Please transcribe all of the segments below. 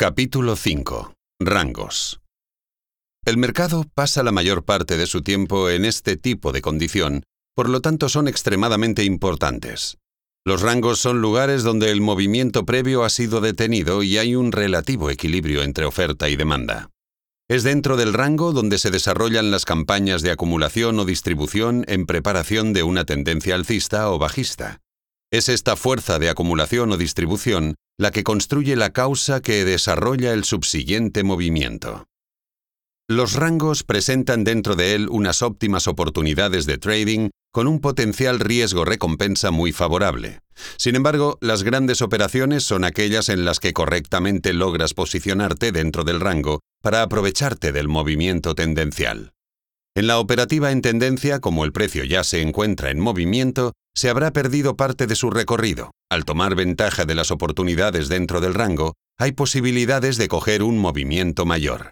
Capítulo 5. Rangos. El mercado pasa la mayor parte de su tiempo en este tipo de condición, por lo tanto son extremadamente importantes. Los rangos son lugares donde el movimiento previo ha sido detenido y hay un relativo equilibrio entre oferta y demanda. Es dentro del rango donde se desarrollan las campañas de acumulación o distribución en preparación de una tendencia alcista o bajista. Es esta fuerza de acumulación o distribución la que construye la causa que desarrolla el subsiguiente movimiento. Los rangos presentan dentro de él unas óptimas oportunidades de trading con un potencial riesgo-recompensa muy favorable. Sin embargo, las grandes operaciones son aquellas en las que correctamente logras posicionarte dentro del rango para aprovecharte del movimiento tendencial. En la operativa en tendencia, como el precio ya se encuentra en movimiento, se habrá perdido parte de su recorrido. Al tomar ventaja de las oportunidades dentro del rango, hay posibilidades de coger un movimiento mayor.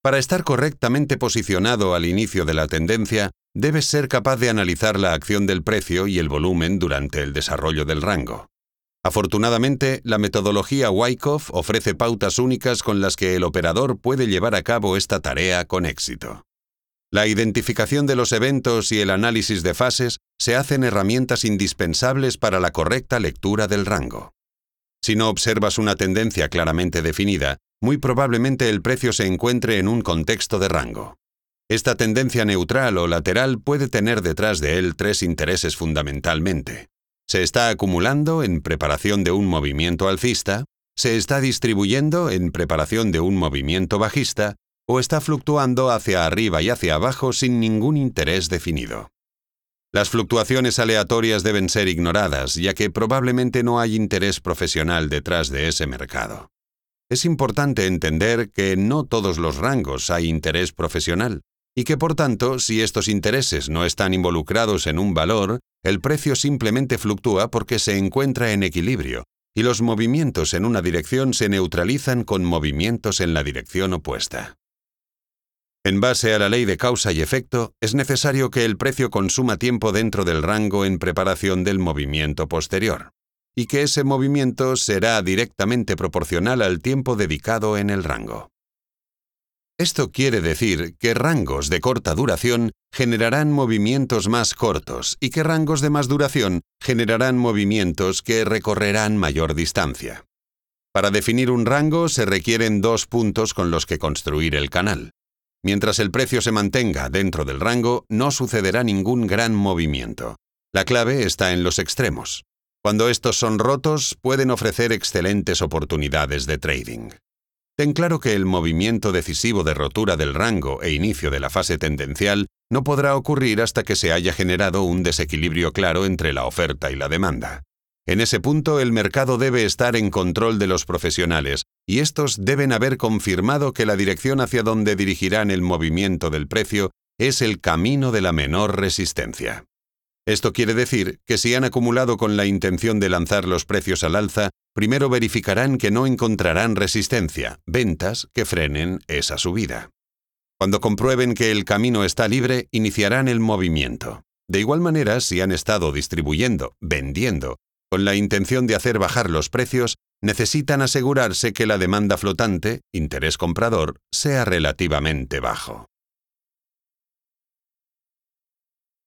Para estar correctamente posicionado al inicio de la tendencia, debes ser capaz de analizar la acción del precio y el volumen durante el desarrollo del rango. Afortunadamente, la metodología Wyckoff ofrece pautas únicas con las que el operador puede llevar a cabo esta tarea con éxito. La identificación de los eventos y el análisis de fases se hacen herramientas indispensables para la correcta lectura del rango. Si no observas una tendencia claramente definida, muy probablemente el precio se encuentre en un contexto de rango. Esta tendencia neutral o lateral puede tener detrás de él tres intereses fundamentalmente. Se está acumulando en preparación de un movimiento alcista, se está distribuyendo en preparación de un movimiento bajista o está fluctuando hacia arriba y hacia abajo sin ningún interés definido. Las fluctuaciones aleatorias deben ser ignoradas, ya que probablemente no hay interés profesional detrás de ese mercado. Es importante entender que no todos los rangos hay interés profesional, y que por tanto, si estos intereses no están involucrados en un valor, el precio simplemente fluctúa porque se encuentra en equilibrio, y los movimientos en una dirección se neutralizan con movimientos en la dirección opuesta. En base a la ley de causa y efecto, es necesario que el precio consuma tiempo dentro del rango en preparación del movimiento posterior, y que ese movimiento será directamente proporcional al tiempo dedicado en el rango. Esto quiere decir que rangos de corta duración generarán movimientos más cortos y que rangos de más duración generarán movimientos que recorrerán mayor distancia. Para definir un rango se requieren dos puntos con los que construir el canal. Mientras el precio se mantenga dentro del rango, no sucederá ningún gran movimiento. La clave está en los extremos. Cuando estos son rotos, pueden ofrecer excelentes oportunidades de trading. Ten claro que el movimiento decisivo de rotura del rango e inicio de la fase tendencial no podrá ocurrir hasta que se haya generado un desequilibrio claro entre la oferta y la demanda. En ese punto el mercado debe estar en control de los profesionales y estos deben haber confirmado que la dirección hacia donde dirigirán el movimiento del precio es el camino de la menor resistencia. Esto quiere decir que si han acumulado con la intención de lanzar los precios al alza, primero verificarán que no encontrarán resistencia, ventas que frenen esa subida. Cuando comprueben que el camino está libre, iniciarán el movimiento. De igual manera, si han estado distribuyendo, vendiendo con la intención de hacer bajar los precios, necesitan asegurarse que la demanda flotante, interés comprador, sea relativamente bajo.